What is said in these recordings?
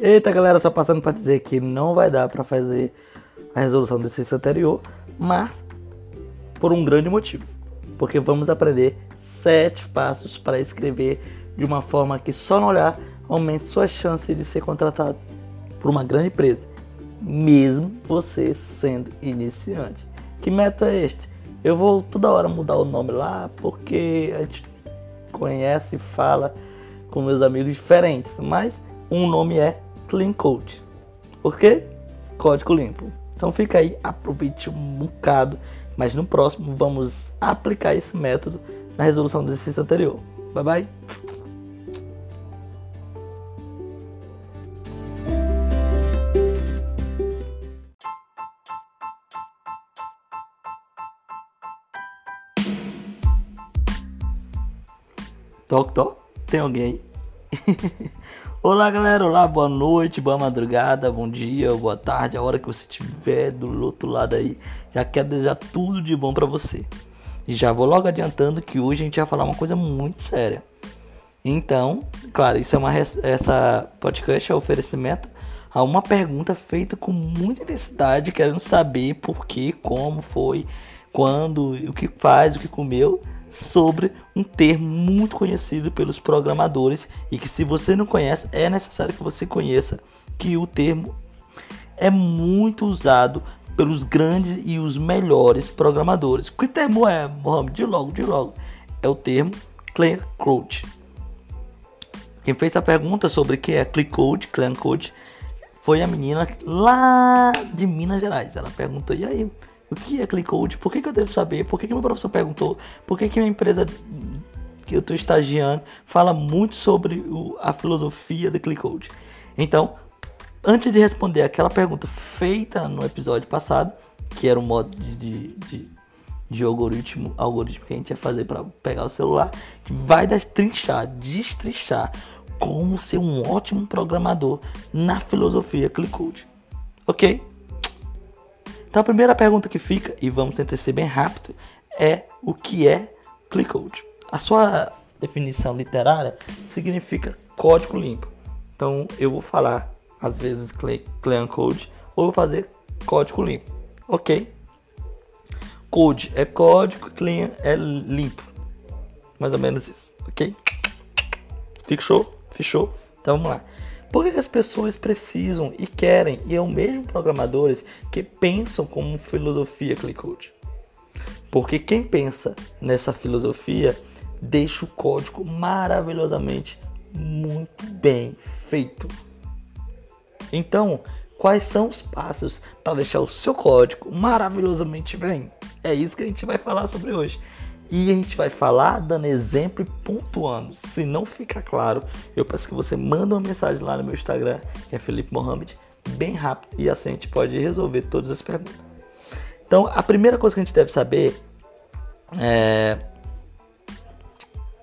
Eita galera, só passando para dizer que não vai dar para fazer a resolução do exercício anterior, mas por um grande motivo. Porque vamos aprender sete passos para escrever de uma forma que só no olhar aumente sua chance de ser contratado por uma grande empresa, mesmo você sendo iniciante. Que método é este? Eu vou toda hora mudar o nome lá porque a gente conhece e fala com meus amigos diferentes, mas um nome é Clean Code. Por quê? Código limpo. Então fica aí, aproveite um bocado, mas no próximo vamos aplicar esse método na resolução do exercício anterior. Bye bye. Toc, toc. Tem alguém aí? Olá, galera. Olá, boa noite, boa madrugada, bom dia, boa tarde, a hora que você estiver do outro lado aí. Já quero desejar tudo de bom para você. E já vou logo adiantando que hoje a gente vai falar uma coisa muito séria. Então, claro, isso é uma essa podcast é um oferecimento a uma pergunta feita com muita intensidade, querendo saber por que, como foi, quando, o que faz, o que comeu sobre um termo muito conhecido pelos programadores e que se você não conhece, é necessário que você conheça que o termo é muito usado pelos grandes e os melhores programadores. Que termo é, Mohamed? De logo, de logo. É o termo Clean Code. Quem fez a pergunta sobre o que é Clean Code, Clean Code, foi a menina lá de Minas Gerais. Ela perguntou, e aí, o que é ClickCode? Por que, que eu devo saber? Por que, que meu professor perguntou? Por que, que minha empresa que eu estou estagiando fala muito sobre o, a filosofia do ClickCode? Então, antes de responder aquela pergunta feita no episódio passado, que era o modo de, de, de, de algoritmo, algoritmo que a gente ia fazer para pegar o celular, que vai destrinchar, destrinchar como ser um ótimo programador na filosofia ClickCode. Ok? Então a primeira pergunta que fica, e vamos tentar ser bem rápido, é o que é ClickCode? A sua definição literária significa código limpo. Então eu vou falar às vezes clean code ou vou fazer código limpo. Ok? Code é código, clean é limpo. Mais ou menos isso, ok? Fechou? Fechou? Então vamos lá. Por que as pessoas precisam e querem, e é o mesmo programadores que pensam como filosofia ClickCode? Porque quem pensa nessa filosofia deixa o código maravilhosamente muito bem feito. Então, quais são os passos para deixar o seu código maravilhosamente bem? É isso que a gente vai falar sobre hoje. E a gente vai falar dando exemplo e pontuando. Se não fica claro, eu peço que você manda uma mensagem lá no meu Instagram, que é Felipe Mohamed, bem rápido. E assim a gente pode resolver todas as perguntas. Então, a primeira coisa que a gente deve saber é.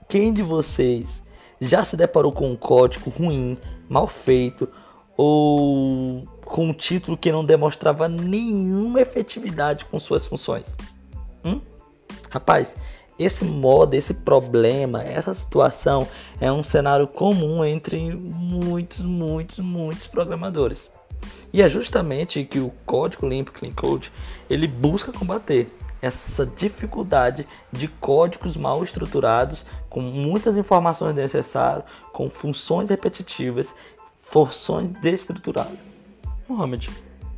Quem de vocês já se deparou com um código ruim, mal feito, ou com um título que não demonstrava nenhuma efetividade com suas funções? Hum? Rapaz, esse modo, esse problema, essa situação é um cenário comum entre muitos, muitos, muitos programadores. E é justamente que o código limpo Clean Code ele busca combater essa dificuldade de códigos mal estruturados, com muitas informações necessárias, com funções repetitivas, funções destruturadas. Mohamed,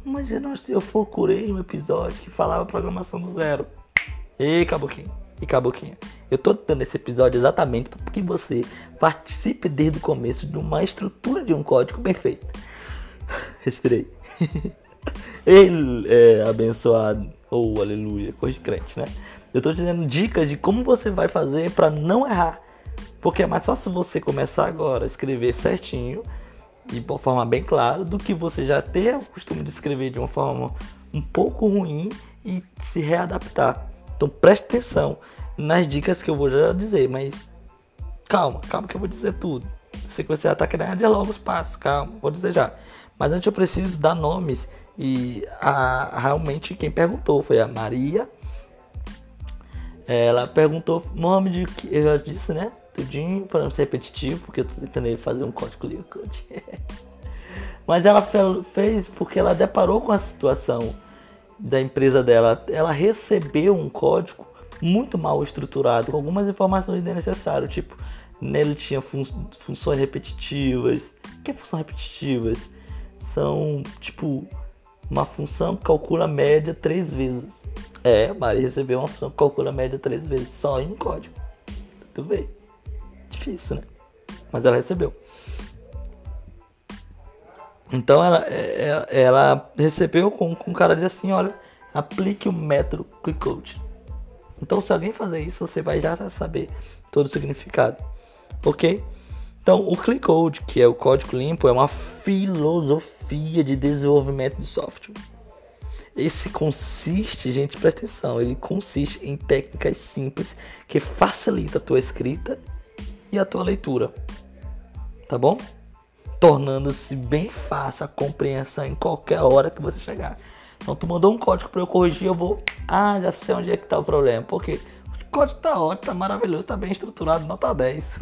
imagina se eu procurei um episódio que falava programação do zero. Ei, caboquinho e caboquinha. Eu tô dando esse episódio exatamente para que você participe desde o começo de uma estrutura de um código bem feito. Respirei. Ele é abençoado, oh, aleluia, coisa de crente, né? Eu tô te dando dicas de como você vai fazer para não errar. Porque é mais fácil você começar agora a escrever certinho de uma forma bem clara do que você já ter o costume de escrever de uma forma um pouco ruim e se readaptar. Então preste atenção nas dicas que eu vou já dizer, mas calma, calma que eu vou dizer tudo. Que você está querendo adiar logo os passos, calma, vou dizer já. Mas antes eu preciso dar nomes e a, realmente quem perguntou foi a Maria. Ela perguntou nome de que eu já disse, né? Tudinho para não ser repetitivo, porque eu tô tentando fazer um código Liquid. Mas ela fez porque ela deparou com a situação da empresa dela. Ela recebeu um código muito mal estruturado, com algumas informações desnecessárias. Tipo, nele tinha fun funções repetitivas. O que é funções repetitivas? São, tipo, uma função que calcula a média três vezes. É, Maria recebeu uma função que calcula a média três vezes, só em um código. Tu vê. Difícil, né? Mas ela recebeu. Então ela, ela, é, ela recebeu com, o cara diz assim, olha, aplique o método ClickCode. Então se alguém fazer isso, você vai já saber todo o significado. Ok? Então o ClickCode, que é o código limpo, é uma filosofia de desenvolvimento de software. Esse consiste, gente, presta atenção, ele consiste em técnicas simples que facilitam a tua escrita e a tua leitura. Tá bom? tornando-se bem fácil a compreensão em qualquer hora que você chegar. Então tu mandou um código para eu corrigir, eu vou, ah, já sei onde é que está o problema. Porque o código tá ótimo, tá maravilhoso, tá bem estruturado, nota 10.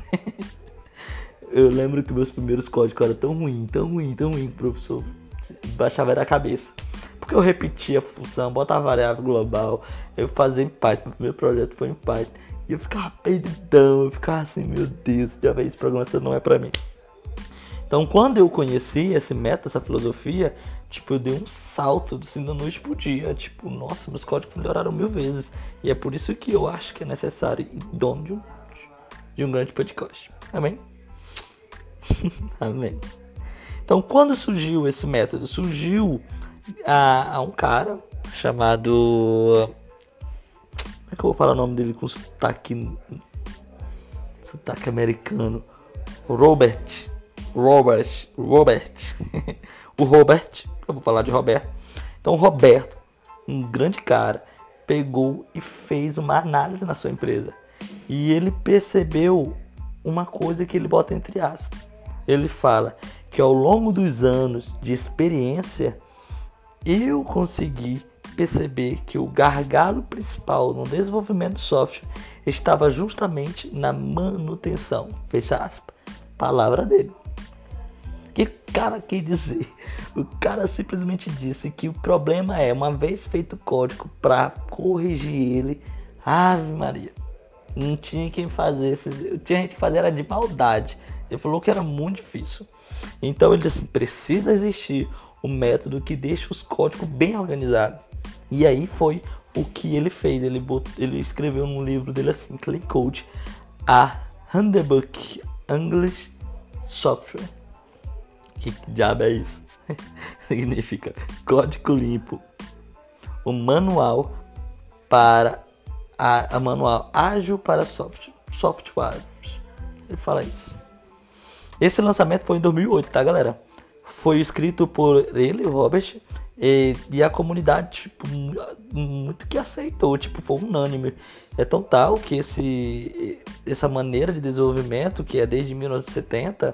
eu lembro que meus primeiros códigos eram tão ruim, tão ruim, tão ruim, professor baixava era a cabeça. Porque eu repetia a função, botava variável global, eu fazia em Python, meu primeiro projeto foi em Python. E eu ficava perdidão, eu ficava assim, meu Deus, já veio esse programação não é pra mim. Então, quando eu conheci esse método, essa filosofia, tipo, eu dei um salto assim, da noite pro dia. Tipo, nossa, meus códigos melhoraram mil vezes. E é por isso que eu acho que é necessário e dono de um, de um grande podcast. Amém? Amém. Então, quando surgiu esse método? Surgiu a, a um cara chamado. Como é que eu vou falar o nome dele com sotaque. sotaque americano? Robert Robert, Robert, o Robert, eu vou falar de Roberto. Então, o Roberto, um grande cara, pegou e fez uma análise na sua empresa. E ele percebeu uma coisa que ele bota entre aspas. Ele fala que ao longo dos anos de experiência, eu consegui perceber que o gargalo principal no desenvolvimento do software estava justamente na manutenção. Fecha aspas. Palavra dele que o cara quer dizer? O cara simplesmente disse que o problema é, uma vez feito o código para corrigir ele, Ave Maria, não tinha quem fazer, tinha gente que fazer era de maldade. Ele falou que era muito difícil. Então ele disse: precisa existir um método que deixe os códigos bem organizados. E aí foi o que ele fez. Ele, botou, ele escreveu no livro dele assim, Clean Code, a Handbook English Software. Que diabo é isso? Significa código limpo. O manual para a, a manual ágil para software, software. Ele fala isso. Esse lançamento foi em 2008, tá, galera? Foi escrito por ele, Robert, e, e, a comunidade, tipo, muito que aceitou, tipo, foi unânime. É tão tal que esse, essa maneira de desenvolvimento, que é desde 1970,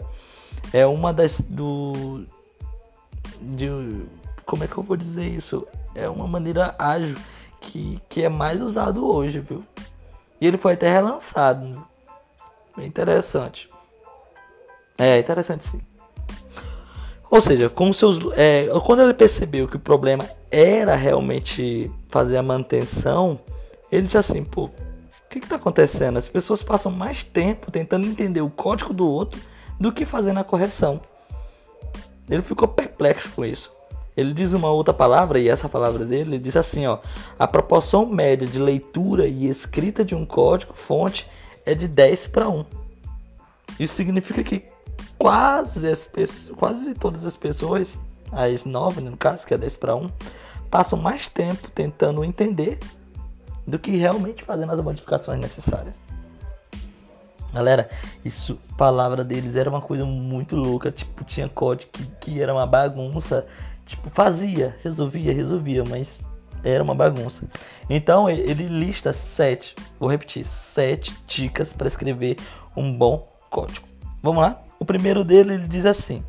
é uma das do de como é que eu vou dizer isso? É uma maneira ágil que, que é mais usado hoje, viu? E ele foi até relançado. Bem interessante. É interessante sim. Ou seja, com seus, é, quando ele percebeu que o problema era realmente fazer a manutenção, ele disse assim, pô, o que está acontecendo? As pessoas passam mais tempo tentando entender o código do outro do que fazendo a correção. Ele ficou perplexo com isso. Ele diz uma outra palavra, e essa palavra dele diz assim: ó, a proporção média de leitura e escrita de um código fonte é de 10 para 1. Isso significa que quase, as quase todas as pessoas, as 9 no caso, que é 10 para 1, passam mais tempo tentando entender do que realmente fazendo as modificações necessárias. Galera, isso, palavra deles era uma coisa muito louca. Tipo, tinha código que, que era uma bagunça. Tipo, fazia, resolvia, resolvia, mas era uma bagunça. Então ele lista sete, vou repetir, sete dicas para escrever um bom código. Vamos lá? O primeiro dele ele diz assim: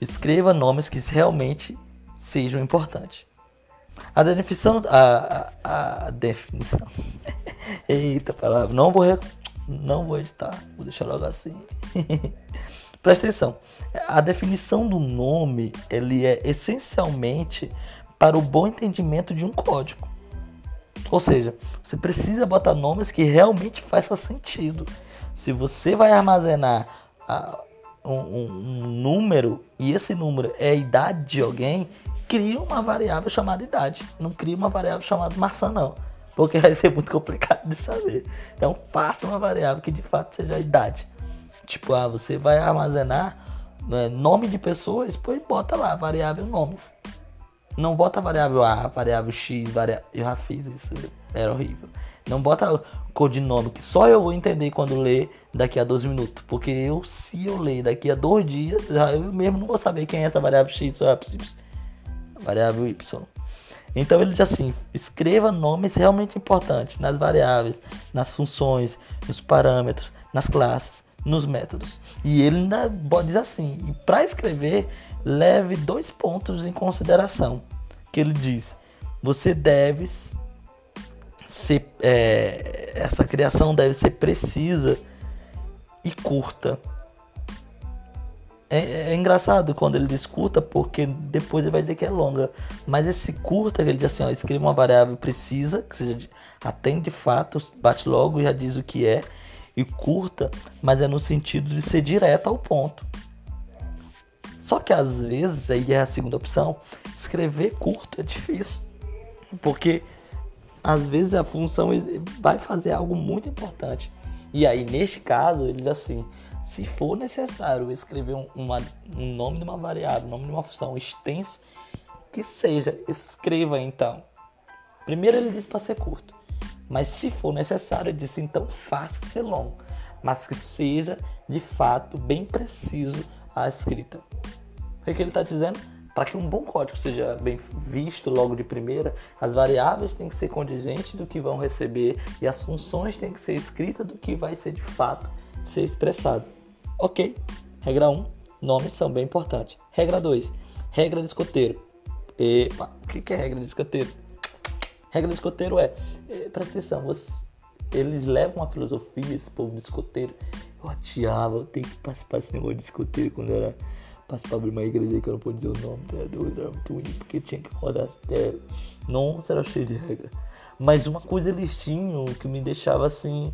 escreva nomes que realmente sejam importantes. A definição, a, a, a definição. Eita palavra, não vou não vou editar, vou deixar logo assim. Presta atenção. A definição do nome, ele é essencialmente para o bom entendimento de um código. Ou seja, você precisa botar nomes que realmente façam sentido. Se você vai armazenar uh, um, um, um número e esse número é a idade de alguém, cria uma variável chamada idade. Não cria uma variável chamada maçã, não. Porque vai ser muito complicado de saber. Então faça uma variável que de fato seja a idade. Tipo, ah, você vai armazenar né, nome de pessoas, pois bota lá, variável nomes. Não bota variável A, variável X, variável. Eu já fiz isso, era horrível. Não bota codinome que só eu vou entender quando ler daqui a 12 minutos. Porque eu, se eu ler daqui a dois dias, eu mesmo não vou saber quem é essa variável X ou Y variável y. Então ele diz assim: escreva nomes realmente importantes nas variáveis, nas funções, nos parâmetros, nas classes, nos métodos. E ele ainda diz assim: e para escrever, leve dois pontos em consideração. Que ele diz: você deve ser, é, essa criação deve ser precisa e curta é, é, engraçado quando ele diz curta, porque depois ele vai dizer que é longa. Mas esse curta, ele diz assim, ó, escreva uma variável precisa, que seja atende de fato, bate logo e já diz o que é. E curta, mas é no sentido de ser direto ao ponto. Só que às vezes, aí é a segunda opção, escrever curto é difícil. Porque às vezes a função vai fazer algo muito importante. E aí, neste caso, ele diz assim: se for necessário escrever um, uma, um nome de uma variável, um nome de uma função extenso, que seja, escreva então. Primeiro ele diz para ser curto, mas se for necessário, ele diz então faça ser longo, mas que seja de fato bem preciso a escrita. O que, é que ele está dizendo? Para que um bom código seja bem visto logo de primeira, as variáveis têm que ser condizentes do que vão receber e as funções têm que ser escritas do que vai ser de fato ser expressado. Ok. Regra 1, nomes são bem importantes. Regra 2, regra de escoteiro. Epa, o que é regra de escoteiro? Regra de escoteiro é, é presta atenção, você, eles levam a filosofia, esse povo de escoteiro. Eu atiava, eu tenho que participar desse negócio de escoteiro quando era participar de uma igreja que eu não podia dizer o nome, tá era muito ruim, porque tinha que rodar até. Nossa, era cheio de regra. Mas uma coisa eles tinham que me deixava assim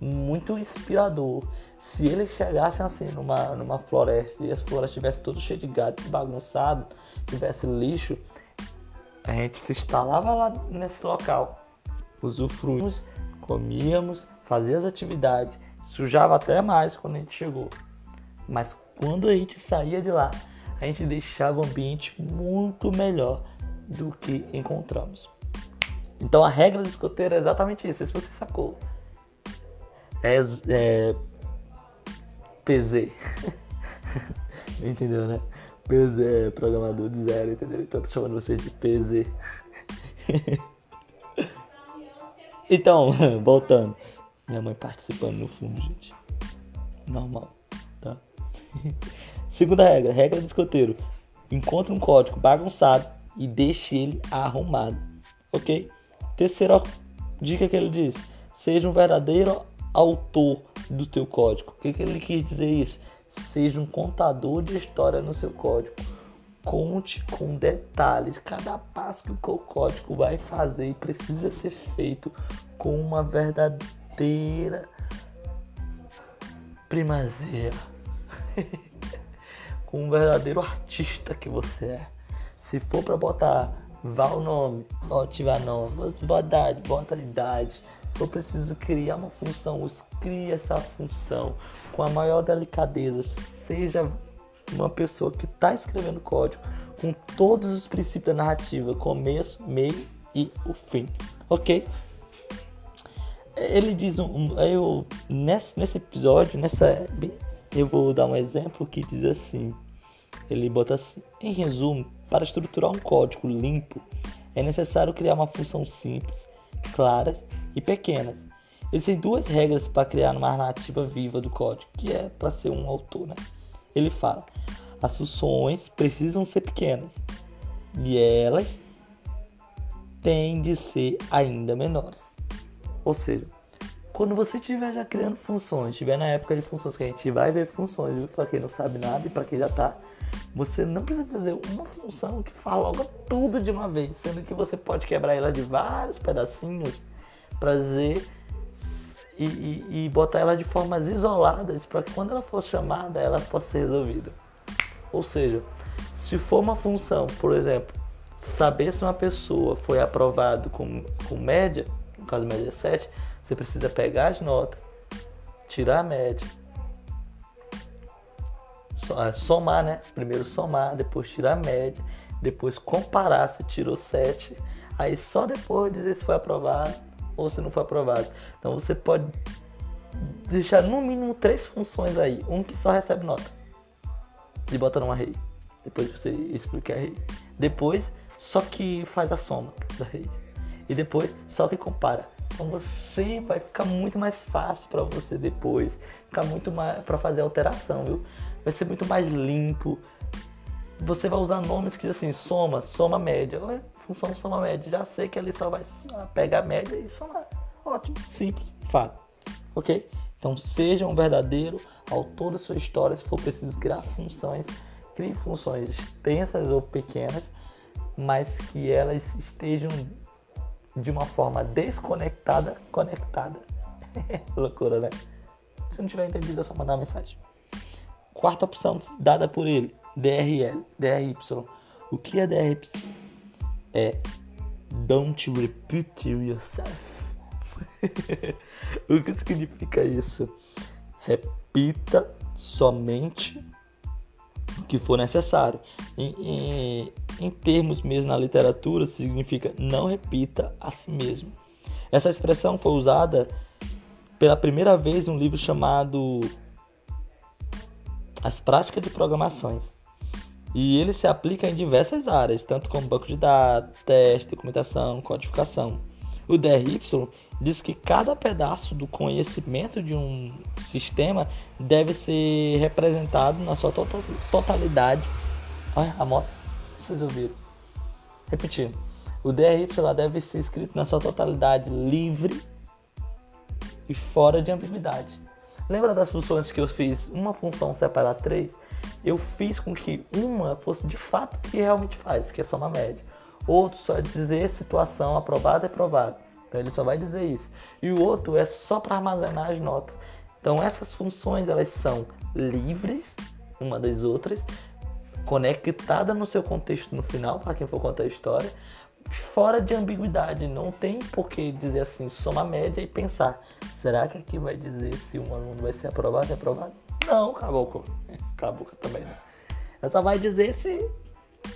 muito inspirador. Se eles chegassem assim numa, numa floresta e as florestas estivessem todas cheias de gato, bagunçado, tivesse lixo, a gente se instalava lá nesse local, usufruímos, comíamos, fazia as atividades, sujava até mais quando a gente chegou. Mas quando a gente saía de lá, a gente deixava o ambiente muito melhor do que encontramos. Então a regra do escoteiro é exatamente isso, se você sacou é, é PZ. entendeu, né? PZ é programador de zero, entendeu? Então tô chamando você de PZ. então, voltando. Minha mãe participando no fundo, gente. Normal, tá? Segunda regra, regra do escoteiro. Encontre um código bagunçado e deixe ele arrumado. Ok? Terceira dica que ele diz: seja um verdadeiro autor do teu código. O que, que ele quis dizer isso? Seja um contador de história no seu código. Conte com detalhes cada passo que o código vai fazer precisa ser feito com uma verdadeira primazia. com um verdadeiro artista que você é. Se for para botar vá o nome, ó, tiver nome, bota idade, bota idade, eu preciso criar uma função, crie essa função com a maior delicadeza. Seja uma pessoa que está escrevendo código com todos os princípios da narrativa, começo, meio e o fim, ok? Ele diz, um, eu nesse, nesse episódio, nessa, eu vou dar um exemplo que diz assim. Ele bota assim: em resumo, para estruturar um código limpo, é necessário criar uma função simples, claras e pequenas. Existem duas regras para criar uma narrativa viva do código, que é para ser um autor, né? Ele fala: as funções precisam ser pequenas e elas têm de ser ainda menores. Ou seja, Quando você estiver já criando funções, estiver na época de funções, que a gente vai ver funções, para quem não sabe nada e para quem já tá, você não precisa fazer uma função que fala logo tudo de uma vez, sendo que você pode quebrar ela de vários pedacinhos para dizer e, e, e, botar ela de formas isoladas para que quando ela for chamada ela possa ser resolvida. Ou seja, se for uma função, por exemplo, saber se uma pessoa foi aprovado com, com média, no caso média 7, você precisa pegar as notas, tirar a média, é, somar, né? Primeiro somar, depois tirar a média, depois comparar se tirou 7, aí só depois dizer se foi aprovado ou se não foi aprovado. Então você pode deixar no mínimo três funções aí, um que só recebe nota e bota numa rede. Depois você explica a rede. Depois só que faz a soma da rede. E depois só que compara. Então você vai ficar muito mais fácil para você depois, ficar muito mais para fazer alteração, viu? Vai ser muito mais limpo. Você vai usar nomes que assim, soma, soma média. Ué, função soma média. Já sei que ele só vai pegar a média e somar. Ótimo, simples, fato. OK? Então seja um verdadeiro autor da sua história, se for preciso criar funções, crie funções extensas ou pequenas mas que elas estejam de uma forma desconectada, conectada. Loucura, né? Se não tiver entendido, é só mandar uma mensagem. Quarta opção dada por ele, DRL, DRY. O que é DRY? É Don't repeat yourself. o que significa isso? Repita somente o que for necessário. Em, em, em termos mesmo na literatura, significa não repita a si mesmo. Essa expressão foi usada pela primeira vez em um livro chamado As Práticas de Programações. E ele se aplica em diversas áreas, tanto como banco de dados, teste, documentação, codificação. O DRY diz que cada pedaço do conhecimento de um sistema deve ser representado na sua totalidade. Olha a moto, vocês ouviram? Repetindo. O DRY deve ser escrito na sua totalidade livre e fora de ambiguidade. Lembra das funções que eu fiz? Uma função separar três? Eu fiz com que uma fosse de fato o que realmente faz, que é uma média outro só é dizer situação aprovada e aprovada. Então ele só vai dizer isso. E o outro é só para armazenar as notas. Então essas funções elas são livres uma das outras, conectada no seu contexto no final para quem for contar a história, fora de ambiguidade. Não tem por que dizer assim, soma média e pensar, será que aqui vai dizer se um aluno vai ser aprovado ou aprovado? Não, caboclo. Caboclo também não. Ela só vai dizer se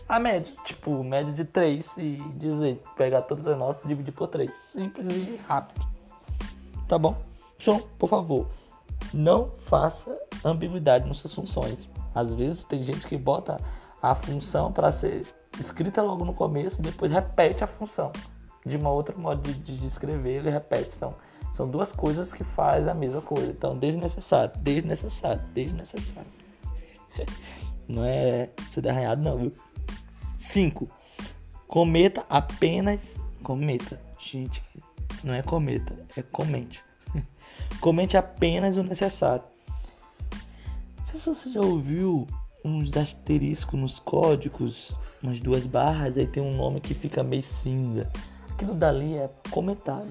a média. Tipo, média de 3 e dizer, pegar todas as notas e dividir por 3. Simples e rápido. Tá bom? Então, por favor, não faça ambiguidade nas suas funções. Às vezes tem gente que bota a função para ser escrita logo no começo e depois repete a função. De uma outra modo de, de escrever, ele repete. Então, são duas coisas que fazem a mesma coisa. Então, desnecessário, desnecessário, desnecessário. Não é ser arranhado, não, viu? 5. Cometa apenas. Cometa. Gente, não é cometa, é comente. comente apenas o necessário. Se você já ouviu uns asteriscos nos códigos, umas duas barras, aí tem um nome que fica meio cinza. Aquilo dali é comentário.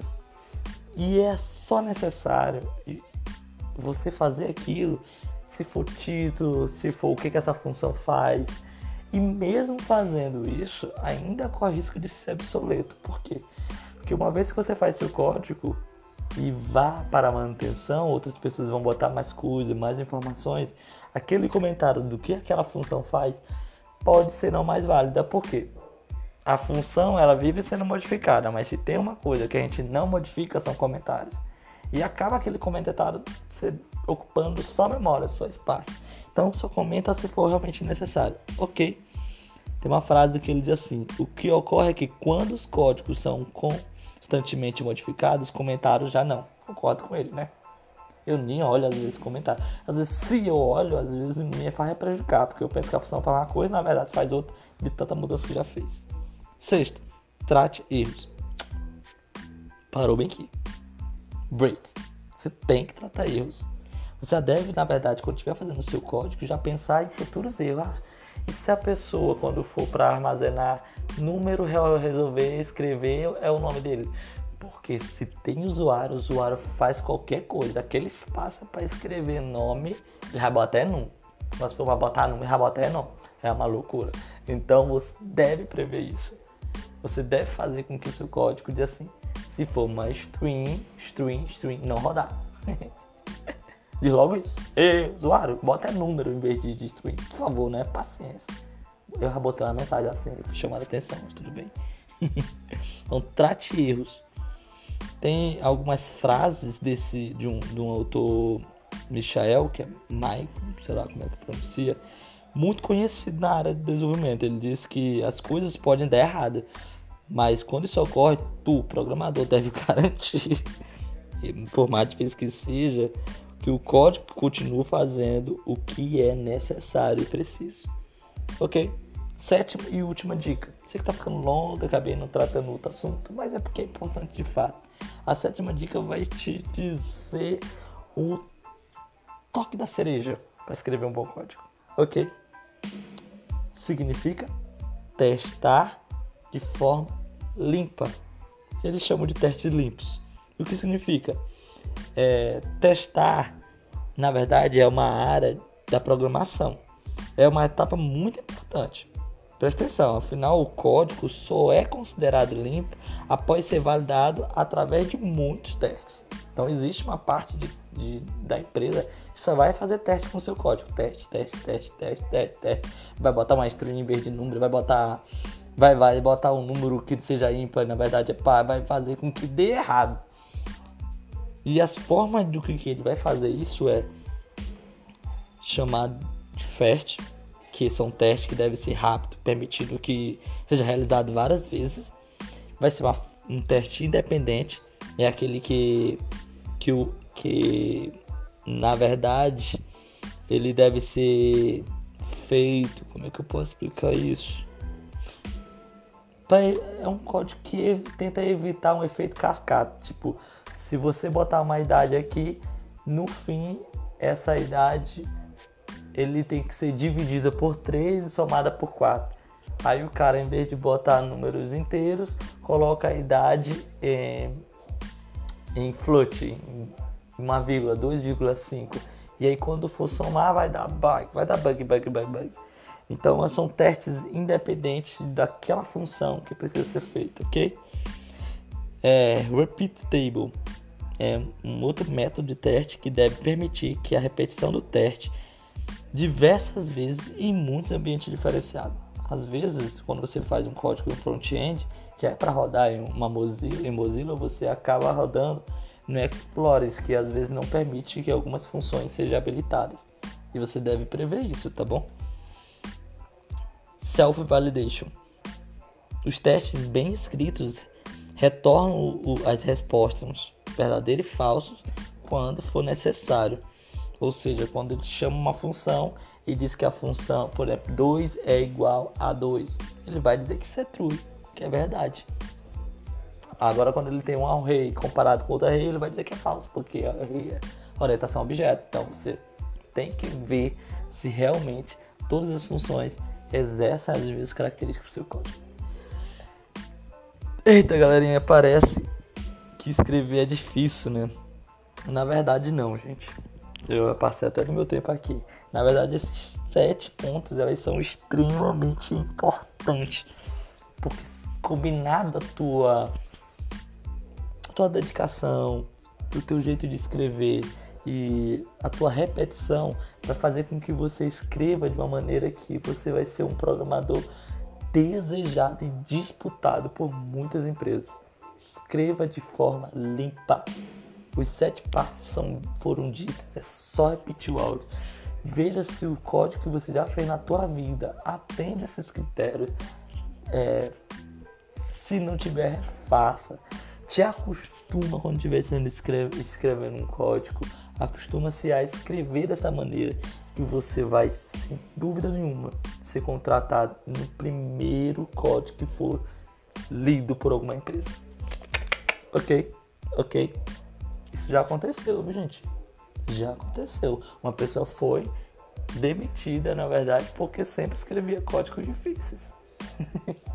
E é só necessário você fazer aquilo, se for título, se for o que, que essa função faz e mesmo fazendo isso, ainda corre risco de ser obsoleto. Por quê? Porque uma vez que você faz seu código e vá para a manutenção, outras pessoas vão botar mais coisas, mais informações, aquele comentário do que aquela função faz pode ser não mais válida. Por quê? A função ela vive sendo modificada, mas se tem uma coisa que a gente não modifica são comentários. E acaba aquele comentário ocupando só memória, só espaço. Então só comenta se for realmente necessário. Ok. Tem uma frase que ele diz assim: o que ocorre é que quando os códigos são constantemente modificados, comentários já não. Concordo com ele, né? Eu nem olho às vezes comentário. Às vezes, se eu olho, às vezes me faz prejudicar, porque eu penso que a função faz uma coisa, na verdade faz outra, de tanta mudança que já fez. Sexto, trate erros. Parou bem aqui. Break. Você tem que tratar erros. Você já deve, na verdade, quando estiver fazendo o seu código, já pensar em futuros erros. Ah, e se a pessoa, quando for para armazenar número, resolver escrever é o nome dele? Porque se tem usuário, o usuário faz qualquer coisa. Aquele espaço para escrever nome, ele vai botar é num. Mas se for para botar número, vai botar é não. É uma loucura. Então você deve prever isso. Você deve fazer com que o seu código diga assim, se for uma string, string, string, não rodar. Diz logo isso. Ei, usuário, bota número em vez de, de string. Por favor, né? Paciência. Eu já botei uma mensagem assim, chamar a atenção, mas tudo bem. então trate erros. Tem algumas frases desse de um, de um autor Michael, que é Michael, sei lá como é que pronuncia, muito conhecido na área de desenvolvimento. Ele diz que as coisas podem dar errado, mas quando isso ocorre, tu, programador, deve garantir, por mais difícil que seja, que o código continue fazendo o que é necessário e preciso. Ok? Sétima e última dica. Sei que tá ficando longa, acabei não tratando outro assunto, mas é porque é importante de fato. A sétima dica vai te dizer o toque da cereja para escrever um bom código. Ok? Significa testar de forma limpa. Eles chamam de testes limpos. O que significa? É, testar, na verdade, é uma área da programação. É uma etapa muito importante. Presta atenção, afinal o código só é considerado limpo após ser validado através de muitos testes. Então existe uma parte de, de, da empresa só vai fazer teste com seu código. Teste, teste, teste, teste, teste, teste. Vai botar uma string em vez de número, vai botar. Vai, vai botar um número que seja ímpar, na verdade é par, vai fazer com que dê errado. E as formas do que ele vai fazer isso é chamado de FERT, que são testes que devem ser rápido, permitindo que seja realizado várias vezes. Vai ser uma, um teste independente, é aquele que, que, o, que na verdade ele deve ser feito. Como é que eu posso explicar isso? É um código que tenta evitar um efeito cascata. Tipo, se você botar uma idade aqui, no fim essa idade ele tem que ser dividida por 3 e somada por 4. Aí o cara, em vez de botar números inteiros, coloca a idade em, em float, uma vírgula, 2,5. E aí quando for somar vai dar bug, vai dar bug, bug, bug, bug. Então são testes independentes daquela função que precisa ser feita, ok? É, repeat table é um outro método de teste que deve permitir que a repetição do teste diversas vezes em muitos ambientes diferenciados. Às vezes, quando você faz um código em front-end, que é para rodar em uma Mozilla, em Mozilla, você acaba rodando no Explorer, que às vezes não permite que algumas funções sejam habilitadas. E você deve prever isso, tá bom? Self-validation. Os testes bem escritos retornam as respostas verdadeiros e falsos quando for necessário ou seja, quando ele chama uma função e diz que a função, por exemplo, 2 é igual a 2, ele vai dizer que isso é true, que é verdade. Agora, quando ele tem um array comparado com outro array, ele vai dizer que é falso, porque array é orientação objeto. Então, você tem que ver se realmente todas as funções exercem as mesmas características do seu código. Eita, galerinha, parece que escrever é difícil, né? Na verdade, não, gente. Eu passei até do meu tempo aqui. Na verdade, esses sete pontos elas são extremamente importantes. Porque combinado a tua, tua dedicação, o teu jeito de escrever e a tua repetição vai fazer com que você escreva de uma maneira que você vai ser um programador desejado e disputado por muitas empresas. Escreva de forma limpa. Os sete passos são, foram ditos, é só repetir o áudio. Veja se o código que você já fez na tua vida atende esses critérios. É, se não tiver, faça. Te acostuma quando estiver sendo escreve, escrevendo um código. Acostuma-se a escrever dessa maneira e você vai, sem dúvida nenhuma, ser contratado no primeiro código que for lido por alguma empresa. Ok? Ok? já aconteceu, viu, gente? Já aconteceu. Uma pessoa foi demitida, na verdade, porque sempre escrevia códigos difíceis.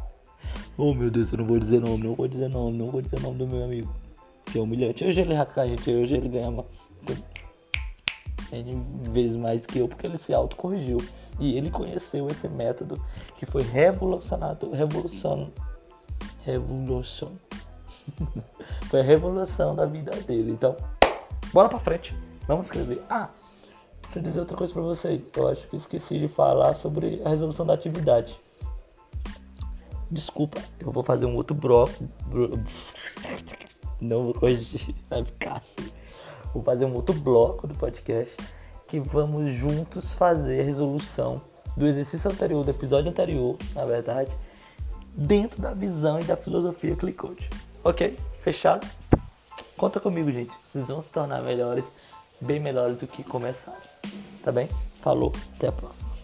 oh meu Deus, eu não vou dizer nome, não vou dizer nome, não vou dizer nome do meu amigo. Que é humilhante. Hoje ele com a gente, hoje ele ganha uma... N vezes mais que eu, porque ele se autocorrigiu. E ele conheceu esse método que foi revolucionado, revolução, revolução. foi a revolução da vida dele. Então, bora pra frente. Vamos escrever. Ah, deixa eu dizer outra coisa pra vocês. Eu acho que esqueci de falar sobre a resolução da atividade. Desculpa, eu vou fazer um outro bloco. Não vou corrigir, vai ficar assim. Vou fazer um outro bloco do podcast que vamos juntos fazer a resolução do exercício anterior, do episódio anterior, na verdade, dentro da visão e da filosofia ClickCode. Ok? Fechado? Conta comigo, gente. Vocês vão se tornar melhores, bem melhores do que começaram. Tá bem? Falou, até a próxima.